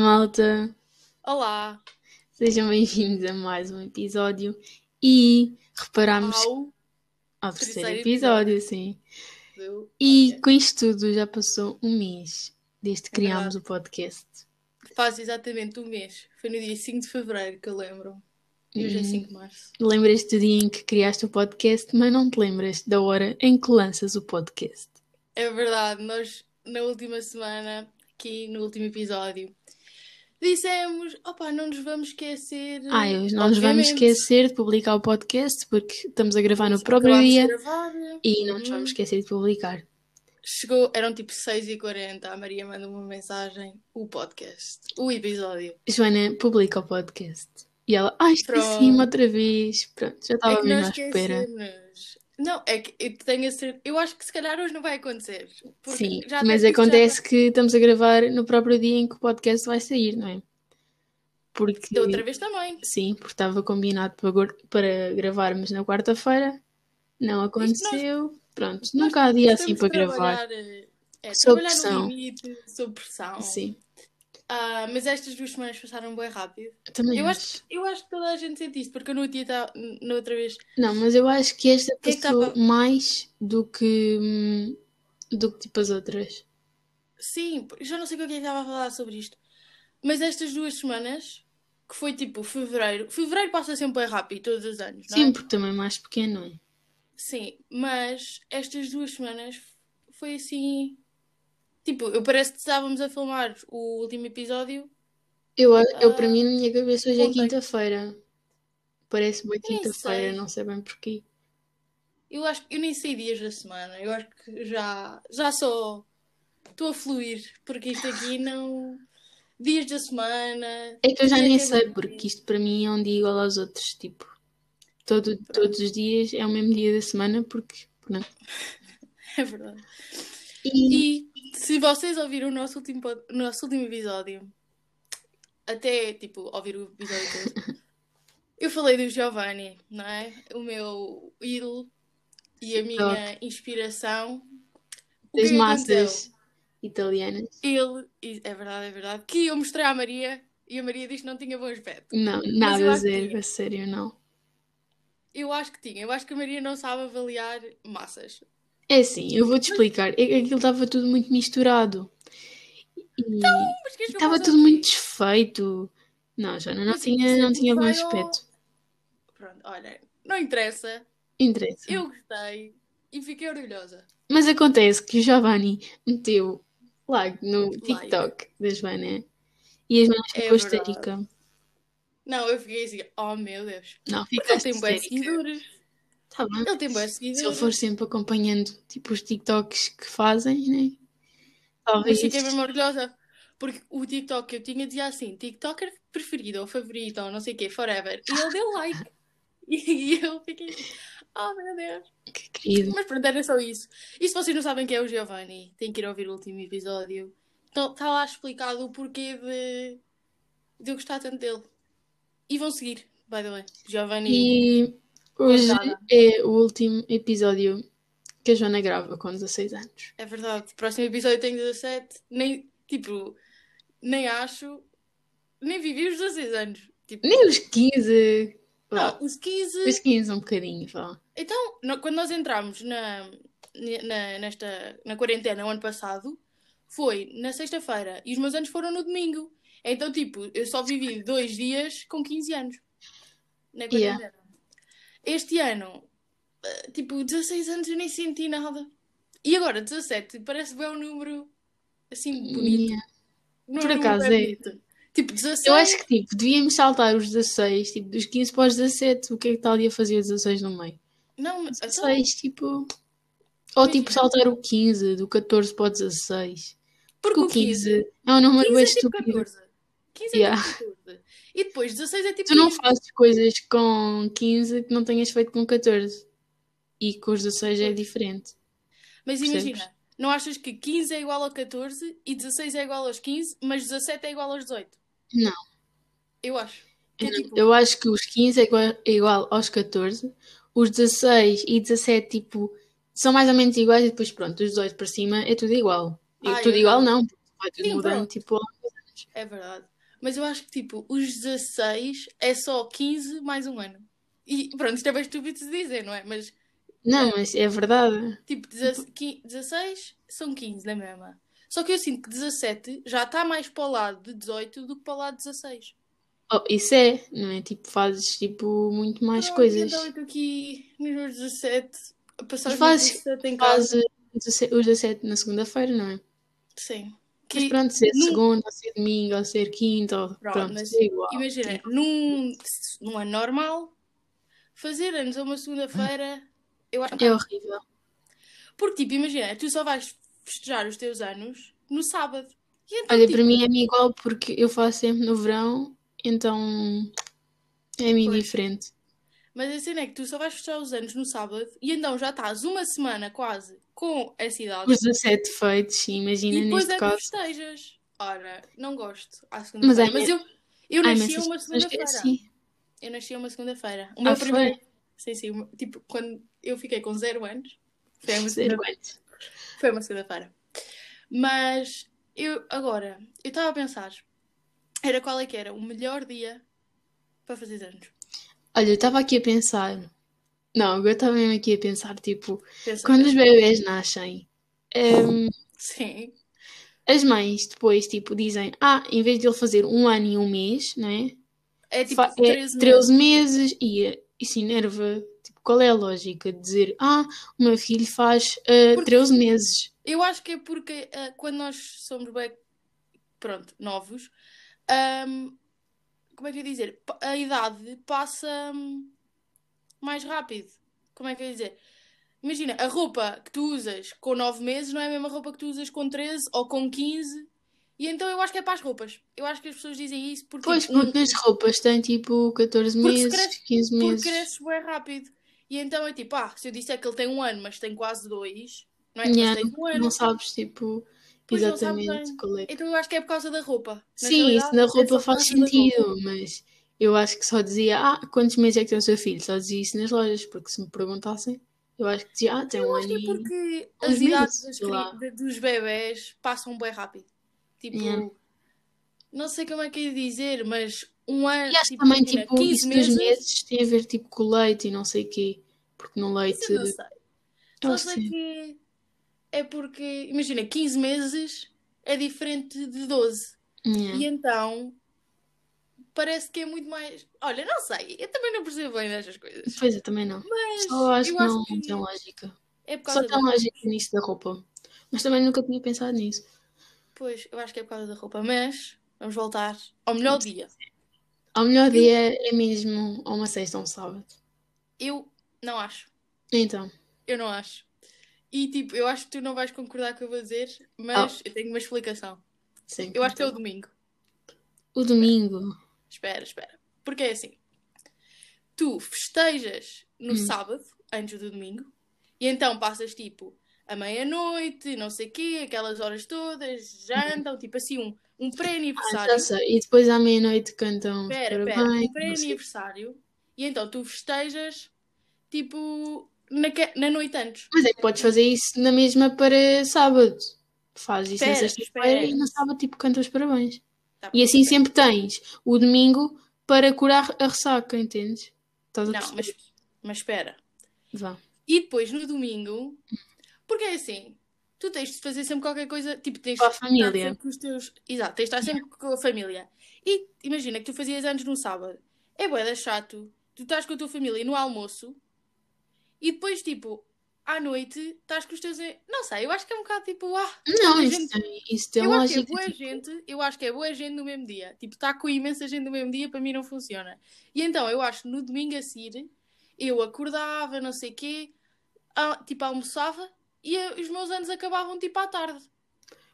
Olá, malta! Olá! Sejam bem-vindos a mais um episódio e reparamos Ao ao terceiro terceiro episódio, sim. do E podcast. com isto tudo já passou um mês desde que É criámos o podcast. Faz exatamente um mês. Foi no dia 5 de fevereiro que eu lembro. E hoje é Hum. 5 de março. Lembras-te do dia em que criaste o podcast, mas não te lembras da hora em que lanças o podcast. É verdade, nós na última semana, aqui no último episódio, dissemos: opá, não nos vamos esquecer. Ah, não nos vamos obviamente. esquecer de publicar o podcast porque estamos a gravar no próprio dia e não nos Uhum. vamos esquecer de publicar. Chegou, eram tipo 6h40. A Maria manda uma mensagem: o podcast, o episódio. Joana publica o podcast. E ela, ai, esqueci-me Pronto. outra vez. Pronto, já É estava que mesmo à espera. Não, é que eu tenho a certeza. Eu acho que se calhar hoje não vai acontecer. Sim, mas isto já acontece que estamos a gravar no próprio dia em que o podcast vai sair, não é? Porque, Da outra vez também. sim, porque estava combinado para, para gravarmos na quarta-feira, não aconteceu. Pronto, nunca há dia assim para gravar. eh, É, Sob pressão. limite, sob pressão. Sim, Ah, mas estas duas semanas passaram bem rápido. também Eu acho. acho, eu acho que toda a gente sente isso, porque eu no dia ta- na outra vez. Não, mas eu acho que esta que é que passou estava- mais do que, hum, do que tipo as outras. Sim, já não sei o que é que estava a falar sobre isto. Mas estas duas semanas, que foi tipo fevereiro. Fevereiro passa sempre bem rápido, todos os anos, não é? Sim, porque também é mais pequeno, não é? Sim, mas estas duas semanas foi assim. Tipo, eu parece que estávamos a filmar o último episódio. Eu, eu Ah, para mim, na minha cabeça, hoje é ontem. quinta-feira. Parece bem quinta-feira, não sei bem porquê. Eu acho que eu nem sei dias da semana. Eu acho que já, já só estou a fluir, porque isto aqui não. Dias da semana. É que eu já nem é sei, dia. porque isto para mim é um dia igual aos outros. Tipo, todo, todos os dias é o mesmo dia da semana, porque. Pronto. É verdade. E, E se vocês ouviram o nosso último, nosso último episódio, até tipo ouvir o episódio todo, eu falei do Giovanni, não é? O meu ídolo e a minha inspiração. O que das é massas italianas. Ele, é verdade, é verdade, que eu mostrei à Maria e a Maria disse que não tinha bom aspecto. Não, nada zero, tinha. a sério, não. Eu acho que tinha, eu acho que a Maria não sabe avaliar massas. É assim, eu vou-te explicar. É Aquilo estava tudo muito misturado. E Mas queres que eu estava faça tudo assim? muito desfeito. Não, Joana, não Mas tinha, não tinha bom vai aspecto. Pronto, olha, não interessa. Interessa. Eu gostei e fiquei orgulhosa. Mas acontece que o Giovanni meteu like no. TikTok da Joana e a Joana É ficou verdade. histérica. Não, eu fiquei assim, oh meu Deus. Não, Porque ele ficaste tem bons histérica. seguidores. Tá bem. Ele tem bons Se ele seguidores. for sempre acompanhando tipo os TikToks que fazem, né? Mas Talvez. fiquei mesmo orgulhosa. Porque o TikTok que eu tinha dizia assim, TikToker preferido ou favorito ou não sei o quê, forever. E ele deu like. E eu fiquei oh meu Deus. Que querido. Mas pronto, era só isso. E se vocês não sabem quem é o Giovanni, têm que ir ouvir o último episódio. Então está lá explicado o porquê de, de eu gostar tanto dele. E vão seguir, by the way. Giovanni. E hoje Coitada. é o último episódio que a Joana grava com 16 anos. É verdade. Próximo episódio tenho 17. Nem, tipo, nem acho. Nem vivi os 16 anos. Tipo, Nem os 15. vá. não, os 15. Os 15 um bocadinho, vá. Então, no- quando nós entramos na, na, nesta, na quarentena o ano passado, foi na sexta-feira e os meus anos foram no domingo. Então, tipo, eu só vivi dois dias com 15 anos na Yeah. Este ano, eh, tipo, 16 anos eu nem senti nada. E agora, 17, parece bem um número assim bonito. Yeah. Não Por número acaso é. bonito. Tipo, 16. Eu acho que tipo, devíamos saltar os 16, tipo, dos 15 para os 17. O que é que está ali a fazer 16 no meio? Não, mas- então, 16, tipo. Ou tipo Imagina. saltar o 15, do 14 para o 16. porque Porque o 15 é um número 15 bem é tipo estúpido. 14. 15 é Yeah. tipo 14. E depois 16 é tipo Tu não 15. fazes coisas com 15 que não tenhas feito com 14. E com os 16 é diferente. Mas Percebes? imagina, não achas que 15 é igual a 14 e 16 é igual aos 15, mas 17 é igual aos 18? Não. Eu acho. É Eu, tipo, eu acho que os 15 é igual, é igual aos 14. Os 16 e 17, tipo, são mais ou menos iguais. E depois, pronto, os 18 para cima é tudo igual. Ah, tudo eu igual não. não. Vai tudo Sim, mudando, pronto. tipo. É verdade. Mas eu acho que, tipo, os 16 é só 15 mais um ano. E pronto, isto é bem estúpido de dizer, não é? Mas, Não, mas é verdade. tipo, 16 são 15 na mesma. Só que eu sinto que 17 já está mais para o lado de 18 do que para o lado de 16. Oh, isso é, não é? Tipo, fazes tipo muito mais Pronto, coisas. Então eu estou aqui nos meus 17, a passar os fazes- meus 17 em casa. Fazes os 17 na segunda-feira, não é? Sim. Mas Que- pronto, ser num- segunda, ou ser domingo, ou ser quinta, ou pronto, mas é igual. Imagina, num, num ano normal, fazer anos a uma segunda-feira, eu acho que É horrível. Porque, tipo, imagina, tu só vais festejar os teus anos no sábado. Então, Olha, tipo, para mim é-me igual porque eu faço sempre no verão, então é-me Pois. indiferente. Mas a cena é que tu só vais festejar os anos no sábado e então já estás uma semana quase com essa idade Os 17 feitos, sim, imagina e depois neste é que caso. festejas. Ora, não gosto à Mas segunda-feira. há Mas, eu, eu Ai, nasci mas uma que é segunda-feira. Eu nasci uma segunda-feira. O Ah, meu foi? primeiro. Sim, sim. Tipo, quando eu fiquei com zero anos, foi uma Zero segunda- anos. Foi uma segunda-feira. Mas eu agora, eu estava a pensar, era qual é que era o melhor dia para fazer anos? Olha, eu estava aqui a pensar. Não, agora estava mesmo aqui a pensar, tipo, Pensa- quando os bebés nascem, hum, Sim. as mães depois, tipo, dizem, ah, em vez de ele fazer um ano e um mês, não é? É tipo Fa- 13 é 13 meses e eh, isso enerva. Tipo, qual é a lógica de dizer, ah, o meu filho faz eh, Porque- 13 meses? Eu acho que é porque ah, quando nós somos bem, pronto, novos, ahm, como é que eu ia dizer? A idade passa hum, mais rápido. Como é que eu ia dizer? Imagina, a roupa que tu usas com 9 meses não é a mesma roupa que tu usas com 13 ou com 15. E então eu acho que é para as roupas. Eu acho que as pessoas dizem isso porque, Pois, tipo, porque nas roupas tem tipo 14 Porque se meses, cresce- 15 porque meses. cresces bem rápido. E então é tipo, ah, se eu disser que ele tem um ano, mas tem quase dois, não é? Yeah, tem um ano. Não sabes, tipo, Pois exatamente qual é. Então eu acho que é por causa da roupa. Sim, isso na é roupa por faz sentido, mas eu acho que só dizia, ah, quantos meses é que tem o seu filho? Só dizia isso nas lojas, porque se me perguntassem, eu acho que dizia, ah, tem um Eu acho que ano é e... porque as idades meses, cri- de- dos bebés passam bem rápido. Tipo, Yeah. não sei como é que ia dizer, mas um ano, E acho que tipo, também, tipo, 15 isso dos meses, meses tem a ver, tipo, com o leite e não sei o quê. Porque no leite... isso eu não sei. Eu Só acho que sei que é porque, imagina, 15 meses é diferente de 12. Yeah. E então parece que é muito mais. Olha, não sei, eu também não percebo bem destas coisas. Pois, eu também não. Mas Só acho eu que acho não que tem lógica. é por Só causa tem da. lógica nisso da roupa. Mas também nunca tinha pensado nisso. Pois, eu acho que é por causa da roupa. Mas vamos voltar ao melhor dia. Ao melhor dia é mesmo uma sexta ou um sábado. Eu não acho. Então, Eu não acho. E tipo, eu acho que tu não vais concordar com o que eu vou dizer, mas eu tenho uma explicação. sim. Eu acho que é o domingo. O domingo. Espera, espera. Porque é assim: tu festejas no Hum. sábado, antes do domingo, e então passas tipo a meia-noite, não sei o quê, aquelas horas todas, jantam, tipo assim, um, um Ah, pré-aniversário. já sei. E depois à meia-noite cantam Espera, espera, um pré-aniversário, e então tu festejas tipo na, na noite antes. Mas é que podes fazer isso na mesma para sábado. Fazes isso na sexta-feira e no sábado tipo canta os parabéns. Tá E assim sempre tens o domingo para curar a ressaca, entendes? Estás a Não, mas, mas espera. Vá. E depois no domingo, porque é assim, tu tens de fazer sempre qualquer coisa, tipo, tens Com a de estar família. sempre com os teus. Exato, tens de estar sempre com a família. E imagina que tu fazias anos no sábado. É bué chato. Tu estás com a tua família no almoço e depois, tipo, à noite estás com os teus. Não sei, eu acho que é um bocado tipo, ah, Não, a isso gente- tem, isso tem eu acho que é boa tipo, gente, eu acho que é boa gente no mesmo dia. Tipo, estar com imensa gente no mesmo dia para mim não funciona. E então eu acho que no domingo a seguir eu acordava, não sei o quê, ah, tipo almoçava e eh, os meus anos acabavam tipo à tarde.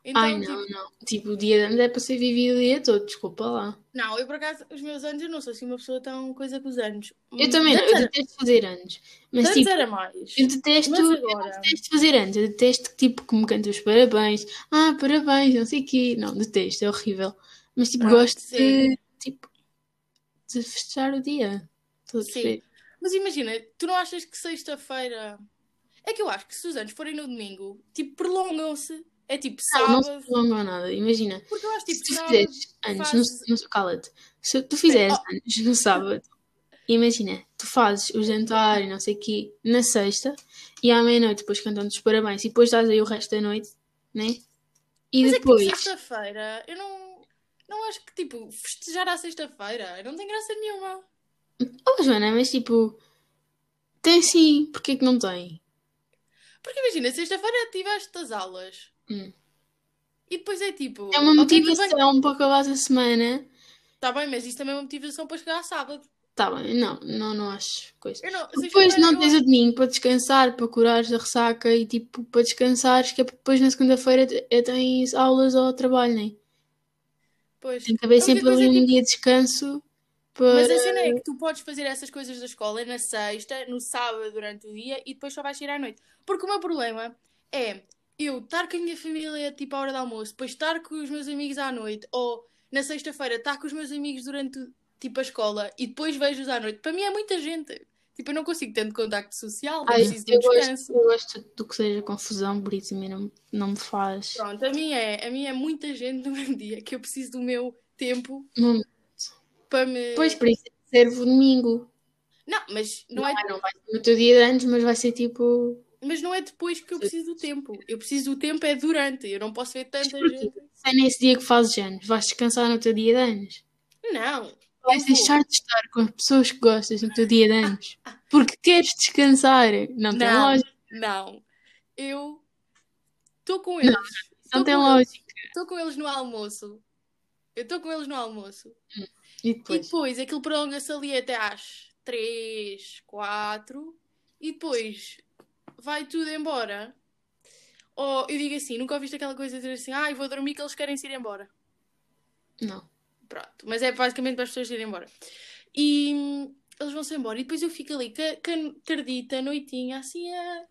Então, Ai, não, tipo, não. Tipo, o dia de anos é para ser vivido o dia todo, desculpa lá. não, eu por acaso, os meus anos, eu não sou assim uma pessoa tão coisa com os anos. Eu também não, eu era, detesto fazer anos. Mas tipo, era mais. eu detesto, Mas eu agora, detesto fazer anos. Eu detesto que tipo que me cantem os parabéns. Ah, parabéns, não sei o quê. Não, detesto, é horrível. Mas tipo, gosto sim. de tipo de festejar o dia. A Sim. perceber? Mas imagina, tu não achas que sexta-feira. É que eu acho que se os anos forem no domingo, tipo, prolongam-se. É tipo Não, não se sábado. prolongam nada. Imagina, Porque eu acho se tipo tu sábado. fizeres anos no, fazes- no cala-te. Se tu fizeres anos no sábado, imagina, tu fazes o jantar e não sei o quê na sexta e à meia-noite depois cantando os parabéns e depois estás aí o resto da noite, né? E Mas depois. é que tipo, sexta-feira, eu não. Não acho que tipo, festejar à sexta-feira não tem graça nenhuma. Oh, Joana, mas tipo. Tem sim, porquê que não tem? Porque imagina, sexta-feira tiveste as aulas. Hum. E depois é tipo. É uma motivação para acabar a semana. Tá bem, mas isso também é uma motivação para chegar a sábado. Tá bem, não, não, não acho coisa. Não, Depois não eu tens o domingo para descansar, para curares da ressaca e tipo para descansares, que é depois na segunda-feira eh, tens aulas ou trabalho, né? Pois. Tem que haver A única sempre coisa ali é um tipo- dia de descanso para. Mas a cena é que tu podes fazer essas coisas da escola na sexta, no sábado durante o dia e depois só vais ir à noite. Porque o meu problema é eu estar com a minha família tipo à hora do almoço, depois estar com os meus amigos à noite, ou na sexta-feira estar com os meus amigos durante tipo a escola e depois vejo-os à noite. Para mim é muita gente. Tipo, eu não consigo tanto contacto social, Ai, preciso de um gosto, eu gosto do que seja confusão, por isso a mim não, não me faz. Pronto, a mim é, a mim é muita gente no mesmo dia que eu preciso do meu tempo Não, para me. pois por isso serve o domingo. Não, mas não, Não, é é, não vai ser no teu dia de anos, mas vai ser tipo. Mas não é depois que eu preciso do tempo. Eu preciso do tempo é durante. Eu não posso ver tanta gente. É nesse dia que fazes anos, vais descansar no teu dia de anos. Não. Vais deixar de estar com as pessoas que gostas no teu dia de anos. Porque queres descansar. Não tem Não. lógica. Não. Eu estou com eles. Não Tô tem lógica. Estou com eles no almoço. Eu estou com eles no almoço. E E depois? depois aquilo prolonga-se ali até às 3, 4. E depois vai tudo embora. Ou eu digo assim, nunca ouviste aquela coisa de dizer assim, ah, eu vou dormir que eles querem se ir embora. Não. Pronto, mas é basicamente para as pessoas irem embora. E hum, eles vão-se embora. E depois eu fico ali, tardita, noitinha, assim a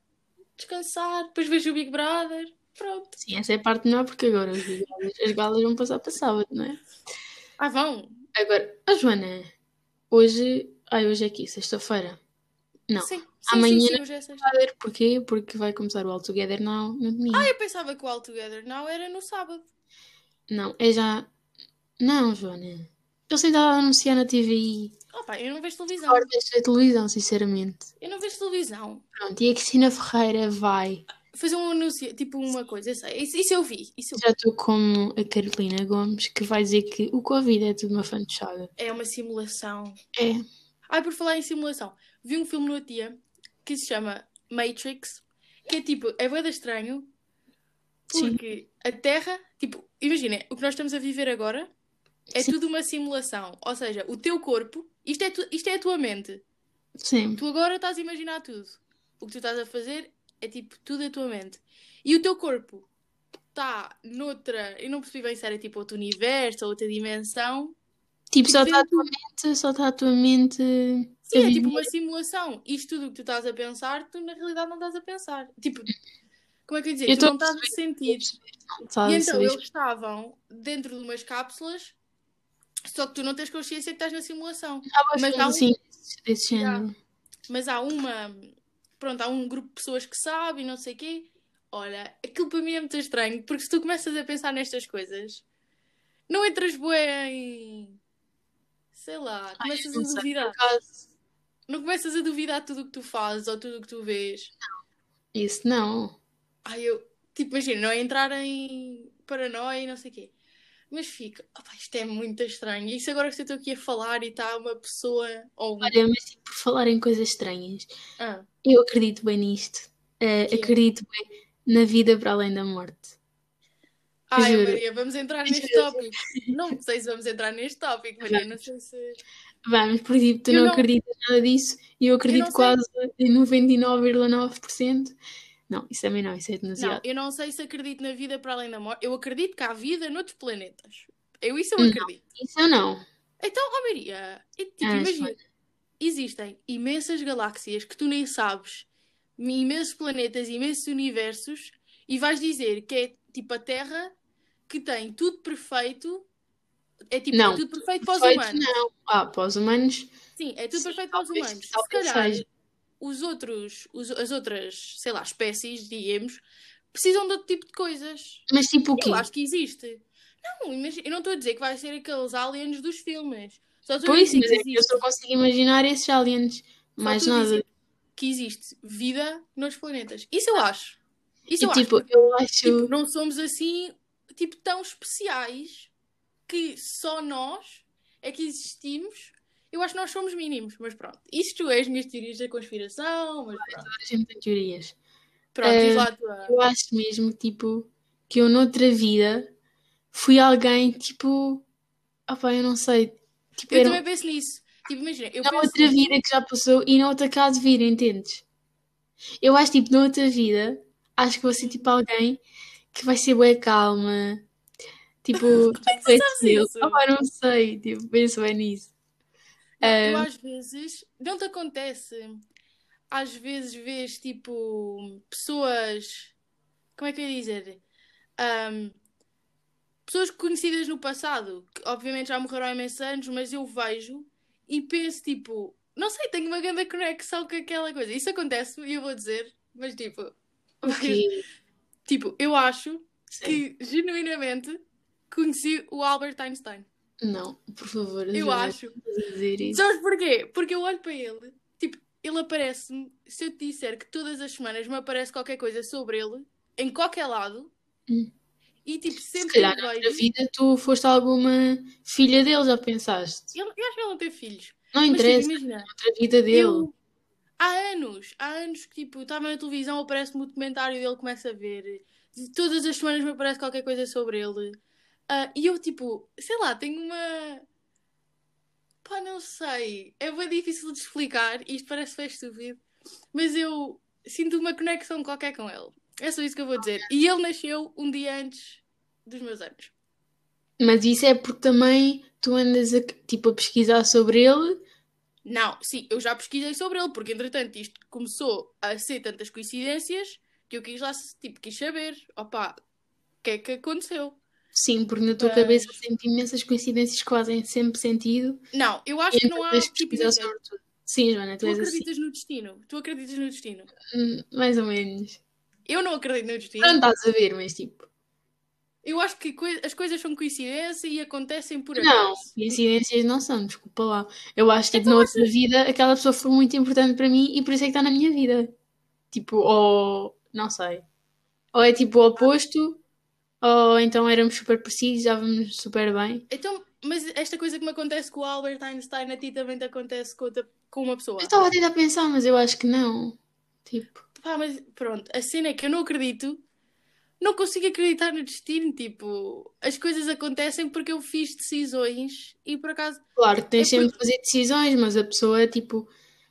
descansar. Depois vejo o Big Brother. Pronto. Sim, essa é a parte melhor porque agora os galas, as galas vão passar para sábado, não é? Ah, vão? Agora, a Joana, hoje. Ai, hoje é aqui, sexta-feira. Não. Sim, sim, Amanhã sim, sim, é sexta. Vai ver porquê? Porque vai começar o All Together Now no domingo. Ah, eu pensava que o All Together não era no sábado. Não, é já. Não, Joana. Eles têm estado a anunciar na TV. Oh, pá, eu não vejo televisão. Agora a televisão, sinceramente. Eu não vejo televisão. Pronto, e a Cristina Ferreira vai. Fazer um anúncio, tipo uma coisa, eu sei. Isso, isso eu vi. Isso eu vi. Já estou como a Carolina Gomes, que vai dizer que o Covid é tudo uma fantochada. É uma simulação. É. Ai, por falar em simulação, vi um filme no dia que se chama Matrix, que é tipo, é boeda estranho, Sim. porque a Terra, tipo, imaginem, o que nós estamos a viver agora é Sim. tudo uma simulação. Ou seja, o teu corpo, isto é, tu- isto é a tua mente. Sim. Tu agora estás a imaginar tudo. O que tu estás a fazer é tipo tudo a tua mente. E o teu corpo está noutra. Eu não percebi bem se era tipo outro universo ou outra dimensão. Tipo, só está a tua mente, só está a tua mente. Sim, é tipo uma simulação. Isto tudo o que tu estás a pensar, tu na realidade não estás a pensar. Tipo, como é que eu ia dizer? Eu tu não estás a sentir. E então eles estavam dentro de umas cápsulas, só que tu não tens consciência que estás na simulação. Há mas há um- assim, desse género. Mas há uma. Pronto, há um grupo de pessoas que sabe e não sei o quê. Olha, aquilo para mim é muito estranho, porque se tu começas a pensar nestas coisas, não entras bué em. Sei lá, Ai, começas não a duvidar. Não começas a duvidar tudo o que tu fazes ou tudo o que tu vês. Isso não. Ai, eu. Tipo, imagina, não é entrar em paranoia e não sei o quê. Mas fica, "Opa, isto é muito estranho. E se agora que eu estou aqui a falar e está uma pessoa ou. Olha, mas tipo, por falar em coisas estranhas, Ah, eu acredito bem nisto. É? acredito bem na vida para além da morte. Ai, Juro. Maria, vamos entrar neste Juro. tópico. Não sei se vamos entrar neste tópico, Maria. Não sei se. Vamos, porque tipo, tu Eu não, não- acreditas nada disso e eu acredito sei. quase em 99,9%. Não, isso também não, isso é Não, demasiado. eu não sei se acredito na vida para além da morte. Eu acredito que há vida noutros planetas. Eu isso eu Não. acredito. Isso eu não. Então, ó Maria, e, tipo, Ah, imagina, existem imensas galáxias que tu nem sabes, imensos planetas, imensos universos, e vais dizer que é tipo a Terra que tem tudo perfeito. É tipo, Não, é tudo perfeito para os humanos. não. Ah, para os humanos, Sim, é tudo Sim, perfeito para os humanos. Se calhar, os outros, os- as outras, sei lá, espécies, digamos, precisam de outro tipo de coisas. Mas tipo o quê? Eu acho que existe. Não, eu não estou a dizer que vai ser aqueles aliens dos filmes. Só estou a Pois, dizer mas que é que eu só consigo imaginar esses aliens. Mais a nada. dizer que existe vida nos planetas. Isso eu acho. Isso E eu tipo, acho. eu acho. Tipo, não somos assim, tipo, tão especiais que só nós é que existimos. Eu acho que nós somos mínimos, mas pronto. Isto é as minhas teorias da conspiração, mas pronto. a gente tem teorias. Pronto, diz lá a tua. Eu acho mesmo, tipo, que eu noutra vida fui alguém, tipo. Opá, eu não sei. Tipo, Eu era também penso nisso. Tipo, imagina, eu na penso outra vida que já passou e na outra casa vir, entendes? Eu acho, tipo, na outra vida, acho que vou ser, tipo, alguém que vai ser bem calma. Tipo, Como é que tu sabes? Opá, não sei, tipo, penso bem nisso. Eu Ah, às vezes, não te acontece. Às vezes vês tipo pessoas, como é que eu ia dizer? Ahm, pessoas conhecidas no passado, que obviamente já morreram há imensos anos, mas eu vejo e penso tipo, não sei, tenho uma grande conexão com aquela coisa. Isso acontece e eu vou dizer, mas tipo, ok. tipo, eu acho Sim. que genuinamente conheci o Albert Einstein. Não, por favor, Eu acho. dizer isso. Sabes porquê? Porque eu olho para ele, tipo, ele aparece-me, se eu te disser que todas as semanas me aparece qualquer coisa sobre ele, em qualquer lado, Hum. e tipo, Se sempre que calhar eu na outra vejo. vida tu foste alguma filha dele, já pensaste? Ele, eu acho que ele não tem filhos. Não Mas tipo, interessa, imagina, outra vida dele. eu. Há anos, há anos que tipo, estava na televisão, aparece-me o documentário dele, começo a ver. Todas as semanas me aparece qualquer coisa sobre ele. Ah, e eu, tipo, sei lá, tenho uma. Pá, não sei. É bem difícil de explicar. Isto parece bem estúpido. Mas eu sinto uma conexão qualquer com ele. É só isso que eu vou dizer. E ele nasceu um dia antes dos meus anos. Mas isso é porque também tu andas a, tipo, a pesquisar sobre ele. Não, sim, eu já pesquisei sobre ele, porque entretanto isto começou a ser tantas coincidências que eu quis lá, tipo, quis saber, opá, o que é que aconteceu? Sim, porque na tua Mas- cabeça sempre imensas coincidências que fazem sempre sentido. Não, eu acho que não há, tipo. Sim, Joana, tu tu assim. acreditas no destino, tu acreditas no destino. Hum, Mais ou menos. Eu não acredito no destino. Não estás a ver, mas tipo. Eu acho que coi- as coisas são coincidência e acontecem por Não, acaso. coincidências não são, desculpa lá. Eu acho que tipo, Então na outra vida aquela pessoa foi muito importante para mim e por isso é que está na minha vida. Tipo, ou não sei. Ou é tipo o oposto, ou então éramos super precisos, estávamos super bem. Então, mas esta coisa que me acontece com o Albert Einstein, a ti também te acontece com, outra- com uma pessoa. Eu estava a tentar pensar, mas eu acho que não. Tipo, Pá, mas pronto, a cena é que eu não acredito, não consigo acreditar no destino. Tipo, as coisas acontecem porque eu fiz decisões e por acaso. claro tens É sempre porque- de fazer decisões, mas a pessoa, tipo,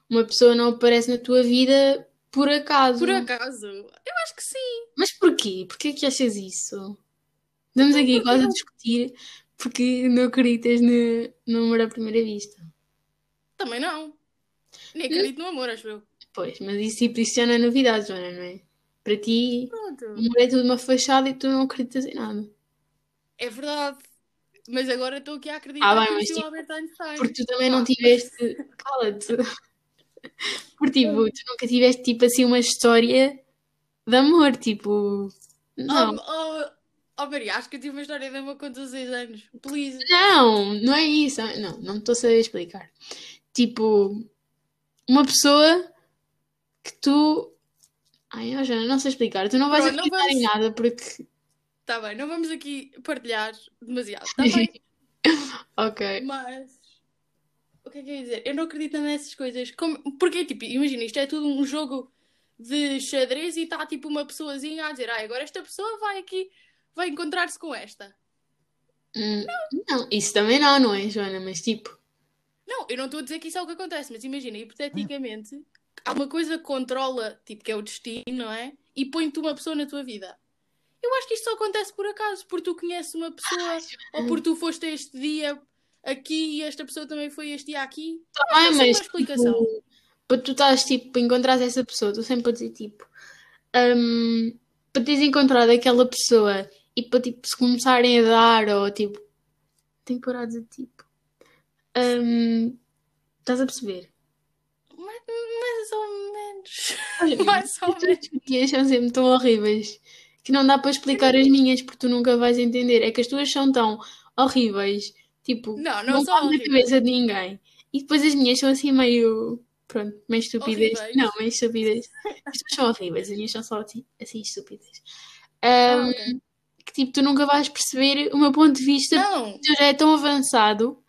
uma pessoa não aparece na tua vida por acaso. Por acaso, eu acho que sim. Mas porquê? Porquê que achas isso? Estamos aqui quase a discutir porque não acreditas no, no amor à primeira vista. Também não. Nem acredito no amor, acho eu. Pois, mas isso, tipo, isso já não é novidade, Joana, não é? Para ti, Pronto. o amor é tudo uma fachada e tu não acreditas em nada. É verdade. Mas agora estou aqui a acreditar Ah, bem, que mas tipo, Albert Einstein. Porque tu também não Ah. tiveste. Cala-te. Porque, tipo, tu nunca tiveste, tipo, assim, uma história de amor, tipo. Não. Oh, oh, oh, Maria, acho que eu tive uma história de amor com 16 anos. Please. Não, não é isso. Não, não me estou a saber explicar. Tipo, uma pessoa que tu. Ai, ó, Joana, não sei explicar. Tu não vais Pronto, não acreditar em vamos- nada porque. Tá bem, não vamos aqui partilhar demasiado. Tá bem? Ok. Mas. O que é que eu ia dizer? Eu não acredito nessas coisas. Como... Porque, tipo, imagina, isto é tudo um jogo de xadrez e está tipo uma pessoazinha a dizer: ah, agora esta pessoa vai aqui, vai encontrar-se com esta. Hum, não, isso também não, não é, Joana? Mas tipo. Não, eu não estou a dizer que isso é o que acontece, mas imagina, hipoteticamente, há uma coisa que controla, tipo, que é o destino, não é? E põe-te uma pessoa na tua vida. Eu acho que isto só acontece por acaso, porque tu conheces uma pessoa, ou porque tu foste este dia aqui e esta pessoa também foi este dia aqui. Também, é uma mas explicação. tipo, para tu estás tipo, encontrar essa pessoa, tu sempre a dizer tipo, hum, para teres encontrado aquela pessoa e para tipo se começarem a dar ou tipo, tenho que parar de dizer tipo, hum, estás a perceber? Mais, ou menos. Olha, Mais ou as tuas discussões são sempre tão horríveis que não dá para explicar as minhas porque tu nunca vais entender. É que as tuas são tão horríveis, tipo, Não, não não são na cabeça de ninguém. E depois as minhas são assim meio. Pronto, meio estúpidas. Horríveis. Não, meio estúpidas. As tuas são horríveis, as minhas são só assim, assim estúpidas. Ahm, ok. que tipo, tu nunca vais perceber o meu ponto de vista, Não, porque já é tão avançado.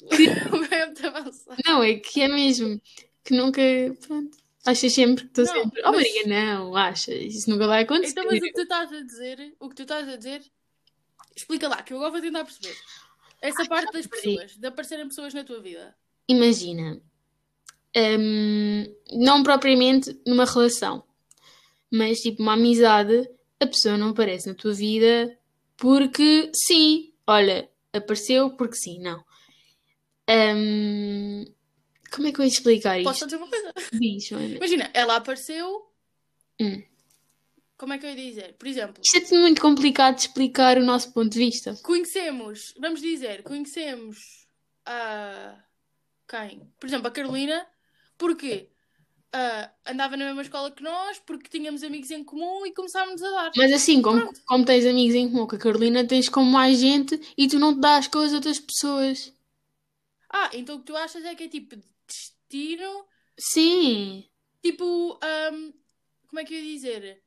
meu é. Não, é que é mesmo. Que nunca. Pronto. Achas sempre que estou sempre. Oh, mas- Maria, não, achas. Isso nunca vai acontecer. Então, mas o que tu estás a dizer, o que tu estás a dizer, explica lá, que eu agora vou tentar perceber. Essa parte das pessoas, de aparecerem pessoas na tua vida. Imagina. hum, não propriamente numa relação, mas tipo uma amizade, a pessoa não aparece na tua vida porque sim. Olha, apareceu porque sim, não. Hum, como é que eu ia explicar Posso isto? dizer uma coisa? Diz, Joana. Imagina, ela apareceu. Hum. Como é que eu ia dizer? Por exemplo, Isto é muito complicado de explicar o nosso ponto de vista. conhecemos, vamos dizer, conhecemos a. Quem? Por exemplo, a Carolina, porque ah, andava na mesma escola que nós, porque tínhamos amigos em comum e começámos a dar. Mas assim, como, como tens amigos em comum com a Carolina, tens como mais gente e tu não te dás com as outras pessoas. Ah, então o que tu achas é que é tipo destino, Sim, tipo, ahm, como é que eu ia dizer?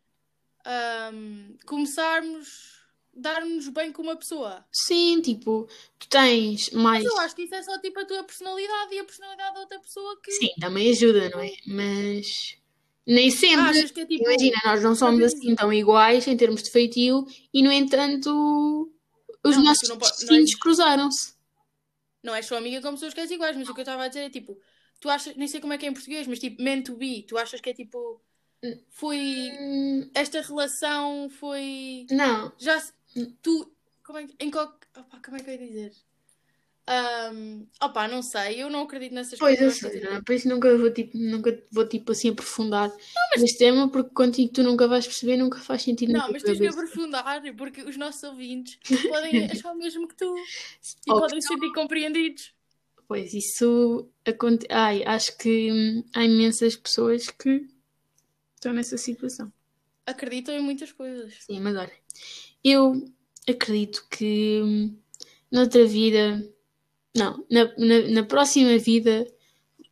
Ahm, começarmos, darmos bem com uma pessoa. sim, tipo, tu tens mais. Mas eu acho que isso é só tipo a tua personalidade e a personalidade da outra pessoa que Sim, também ajuda, não é? Mas nem sempre. é tipo. Imagina, nós não somos assim tão iguais em termos de feitio e, no entanto, os Não, nossos não é- destinos cruzaram-se. Não és só amiga com pessoas que és iguais, mas o que eu estava a dizer é tipo, tu achas, nem sei como é que é em português, mas tipo, meant to be, tu achas que é tipo, foi, Hum, esta relação foi, Não, já, tu, como é, que- em qual, opa, como é que eu ia dizer? Ahm, opa, não sei, eu não acredito nessas Pois eu coisas. sei, não é? Por isso nunca vou tipo, nunca vou tipo assim aprofundar neste tema, porque contigo tu nunca vais perceber, nunca faz sentido Não, mas tens que cabeça. aprofundar, porque os nossos ouvintes podem achar o mesmo que tu e Ou podem se sentir compreendidos. Pois isso acontece. Ai, acho que hum, há imensas pessoas que estão nessa situação. Acreditam em muitas coisas. Sim, mas olha, eu acredito que hum, noutra vida, não, na, na, na próxima vida,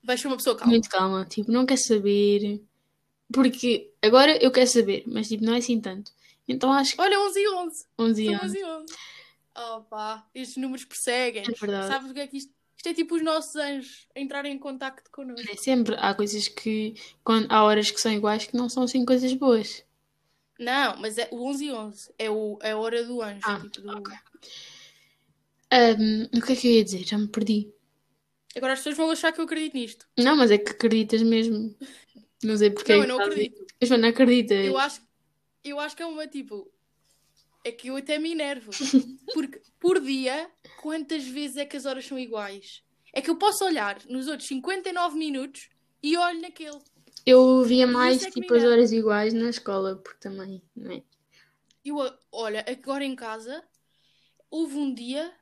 Vais ser uma pessoa calma. muito calma, tipo, não quer saber, porque agora eu quero saber, mas tipo, não é assim tanto. Então acho que Olha, 11 e 11. 11 São anos, 11 e 11. Opa, estes números perseguem. é verdade. Sabes o que é que isto? Isto é tipo os nossos anjos a entrarem em contacto connosco. É sempre, há coisas que, quando, há horas que são iguais que não são assim coisas boas. Não, mas é o 11 e 11. É, o, é a hora do anjo. Ah, tipo, do- ok. Hum, o que é que eu ia dizer? Já me perdi. Agora as pessoas vão achar que eu acredito nisto. Não, mas é que acreditas mesmo. Não sei porque não, é eu não acredito. Mas não. Eu acho, eu acho que é uma tipo. É que eu até me enervo. Porque por dia, quantas vezes é que as horas são iguais? É que eu posso olhar nos outros 59 minutos e olho naquele. Eu via mais é tipo as horas iguais na escola, porque também, não é? Eu, olha, agora em casa houve um dia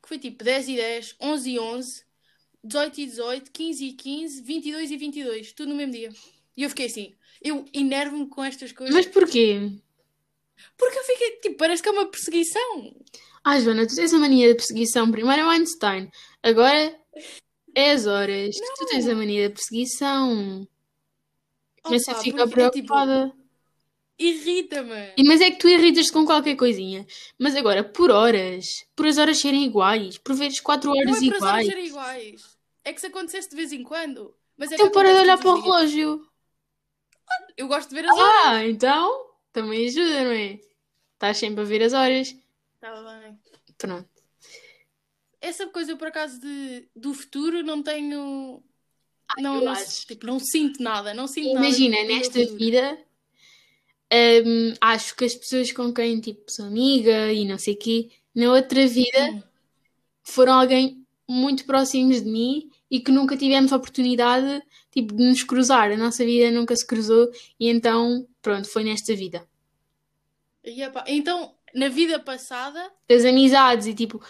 que foi tipo 10 e 10, 11 e 11, 18 e 18, 15 e 15, 22 e 22, tudo no mesmo dia. E eu fiquei assim, eu enervo-me com estas coisas. Mas porquê? Porque eu fiquei, tipo, parece que é uma perseguição. Ah, Joana, tu tens a mania de perseguição. Primeiro é o Einstein, agora é as horas. Tu tens a mania de perseguição. Começa a ficar é, tipo, preocupada. Irrita-me. Mas é que tu irritas-te com qualquer coisinha. Mas agora, por horas, por as horas serem iguais, por veres 4 Não é horas para as horas iguais, serem iguais. É que se acontecesse de vez em quando. Mas é então para de olhar para o relógio. Eu gosto de ver as horas. Ah, então também ajuda, não é? Estás sempre a ver as horas. Tá bem. Pronto. Essa coisa, por acaso, de, do futuro, não tenho. Não, eu não, acho. tipo, não sinto nada. Não sinto nada. Imagina, meu nesta vida, hum, acho que as pessoas com quem tipo, sou amiga e não sei o quê, na outra vida Hum. foram alguém muito próximos de mim e que nunca tivemos oportunidade tipo, de nos cruzar. A nossa vida nunca se cruzou e então, pronto, foi nesta vida. E, Então, na vida passada, Das amizades e tipo,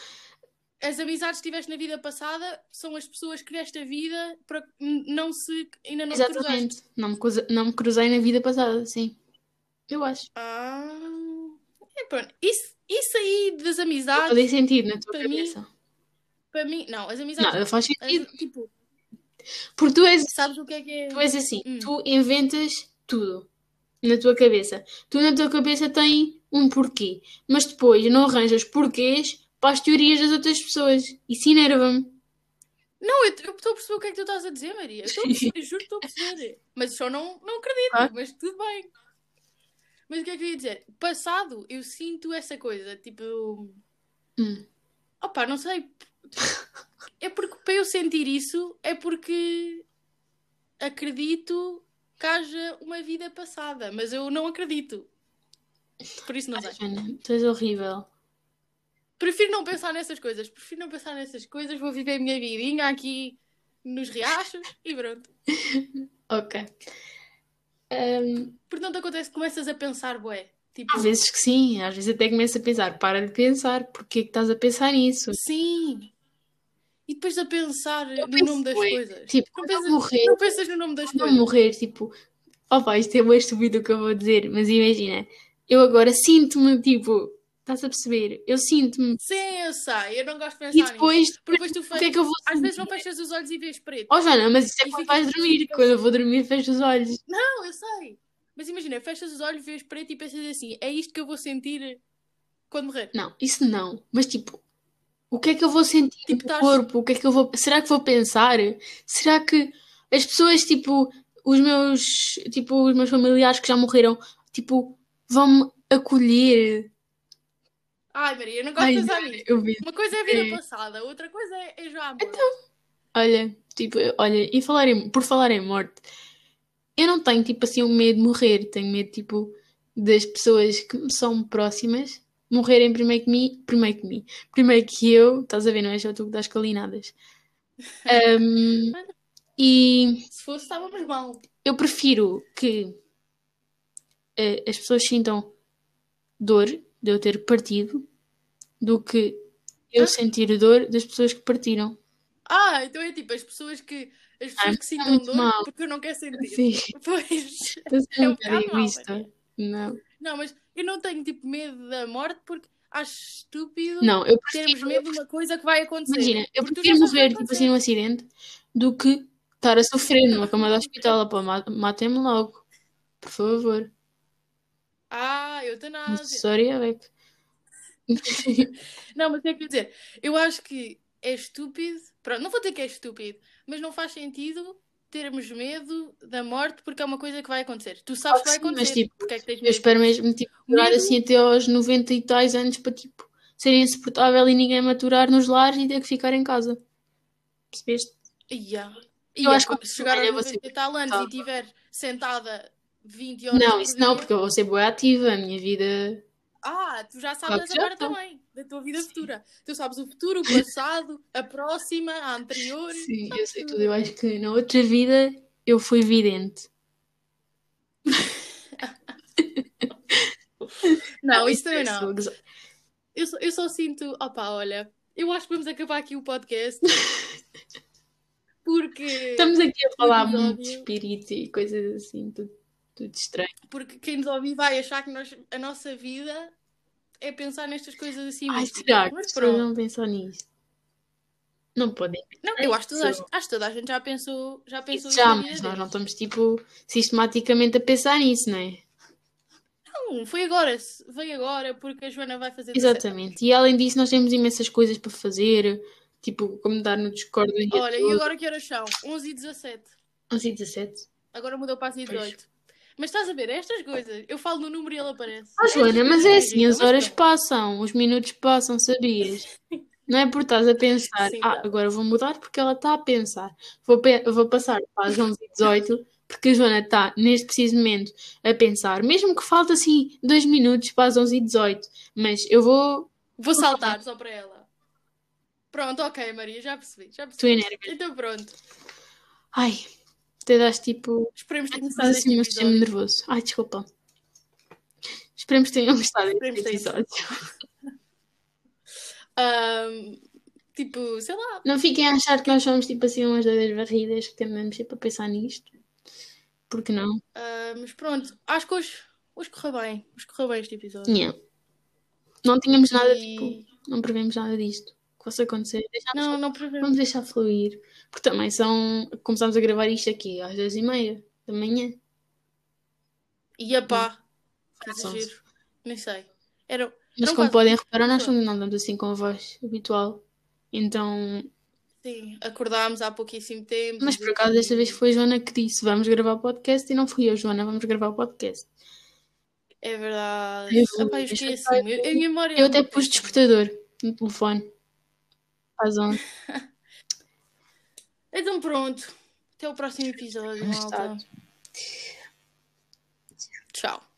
as amizades que tiveste na vida passada são as pessoas que nesta vida não se. ainda não te cruzaste. exatamente, não me, não me cruzei na vida passada, sim. Eu acho. Ah. É, pronto. Isso, isso aí das Não amizades, faz sentido na tua para mim, cabeça. Para mim, não, as amizades, Nada faz as- sentido. tipo, Porque tu és, sabes o que é que é? tu és assim, Hum. tu inventas tudo na tua cabeça. Tu na tua cabeça tem um porquê, mas depois não arranjas porquês para as teorias das outras pessoas. Isso enerva-me. Não, eu estou a perceber o que é que tu estás a dizer, Maria. Eu estou a perceber, eu juro que estou a perceber. Mas só não, não acredito, Claro. mas tudo bem. Mas o que é que eu ia dizer? Passado, eu sinto essa coisa, tipo. Hum. Opa, não sei. É porque para eu sentir isso é porque acredito que haja uma vida passada, mas eu não acredito. Por isso não sei. Joana, tu és horrível. Prefiro não pensar nessas coisas. Prefiro não pensar nessas coisas. Vou viver a minha vidinha aqui nos riachos e pronto. Ok. Não te acontece que começas a pensar, bué. Tipo, às vezes que sim, às vezes até começo a pensar, para de pensar, porque é que estás a pensar nisso? sim. E depois a pensar no penso, nome das coisas. tipo, não, eu pensas, morrer- não pensas no nome das Quando eu coisas. morrer, tipo, opa, isto é bem estúpido o que eu vou dizer, mas imagina, eu agora sinto-me, tipo, estás a perceber? Eu sinto-me. Sim, eu sei. Eu não gosto de pensar E nisso. depois, Porque depois tu o que é que eu vou às vezes não fechas os olhos e vês preto. Oh, Joana, mas isso é E quando vais dormir. Quando eu vou dormir, fecho os olhos. Não, eu sei. Mas imagina, fechas os olhos, vês preto e pensas assim: é isto que eu vou sentir quando morrer. Não, isso não. Mas, tipo, o que é que eu vou sentir Tipo, no estás- corpo? O que é que eu vou. Será que vou pensar? Será que as pessoas, tipo, os meus, tipo, os meus familiares que já morreram, tipo, vão-me acolher? Ai, Maria, eu não gosto Ai, de pensar nisso. Uma coisa é a vida É. passada, outra coisa é, é já a morte. Olha, tipo, olha, e falar em- por falar em morte, eu não tenho, tipo, assim, um medo de morrer. Tenho medo, tipo, das pessoas que me são próximas morrerem primeiro que mim, primeiro que mim, primeiro que eu, estás a ver, não é? Já tu que das calinadas. Ahm, e Se fosse, estávamos mal. eu prefiro que eh, as pessoas sintam dor de eu ter partido do que eu Ah. sentir dor das pessoas que partiram. Ah, então é tipo as pessoas que. As pessoas Ah, que é sintam dor mal. porque eu não quero sentir. Sim. Pois. É um bocado egoísta. Não. Não, mas eu não tenho tipo medo da morte porque acho estúpido Não, eu termos prefiro. medo de uma coisa que vai acontecer. Imagina, eu prefiro morrer tipo assim num acidente do que estar a sofrer numa cama de hospital. Ma- matem-me logo. Por favor. Ah, eutanásia. Necessária, Beck. Não, mas o que é eu dizer? Eu acho que é estúpido. Pronto, não vou dizer que é estúpido, mas não faz sentido termos medo da morte porque é uma coisa que vai acontecer. Tu sabes que vai Sim, mas, acontecer. tipo, Porque é que tens Eu medo? espero mesmo tipo, durar Medo- assim até aos 90 e tais anos para tipo ser insuportável e ninguém maturar nos lares e ter que ficar em casa. Percebeste? Ia. Eu acho que quando chegar aos vou ser 90 e tal anos e estiver sentada 20 horas Não, isso não, porque eu vou ser boa ativa. A minha vida. Ah, tu já sabes agora também, da tua vida futura. Tu sabes o futuro, o passado, a próxima, a anterior. Sim, eu sei tudo. tudo. Eu acho que na outra vida eu fui vidente. Não, isso também não. Eu só, eu só sinto, opá, olha, eu acho que vamos acabar aqui o podcast. Porque, Estamos aqui a falar muito de espírito e coisas assim, tudo, tudo estranho. porque quem nos ouvir vai achar que nós, a nossa vida é pensar nestas coisas assim. Ai, será que Mas pronto. não pensam nisto? Não podem. Não, eu acho que toda, a, acho toda a gente já pensou, já pensou Isso já, mas nós não estamos tipo sistematicamente a pensar nisso, não é? Não, foi agora, veio agora porque a Joana vai fazer 17. Exatamente. E além disso, nós temos imensas coisas para fazer, tipo, como dar no Discord Olha, e agora que horas são? 11 e 17. 11 e 17. Agora mudou para as 18. Mas estás a ver, estas coisas, eu falo no número e ele aparece. Ah, Joana, mas é assim, as horas passam, os minutos passam, sabias? Não é por estás a pensar, Sim, ah, tá. agora vou mudar porque ela está a pensar. Vou, pe- vou passar para as 11 e 18 porque a Joana está, neste preciso momento, a pensar. Mesmo que falte assim 2 minutos para as 11 e 18. Mas eu vou... Vou saltar só para ela. Pronto, ok, Maria, já percebi, já Tu percebi. enervas. Então pronto. Ai, te das tipo... Esperemos ter Estás gostado assim meu sistema nervoso. Ai, desculpa. Esperemos que tenham gostado deste que tenham episódio. Ahm, tipo, sei lá. Não fiquem a achar que nós somos tipo assim umas doidas varridas que temos sempre a pensar nisto. Porque não? Ah, mas pronto, acho que hoje, hoje correu bem. Hoje correu bem este episódio. Nhã. não tínhamos nada, E- tipo, não prevemos nada disto que fosse acontecer. Deixámos Não, não prevemos. Vamos deixar fluir. Porque também são. Começámos a gravar isto aqui às 10 e meia da manhã. E a pá. Nem sei. Era. Mas Não como quase- podem reparar, nós não andamos assim com a voz habitual. Então. Sim, acordámos há pouquíssimo tempo. Mas por acaso desta vez foi a Joana que disse: vamos gravar o podcast e não fui eu, Joana, vamos gravar o podcast. É verdade. Eu- eu esqueci. eu- Eu. Eu até pus despertador no telefone. 11. Então pronto. Até o próximo episódio, malta. Tchau.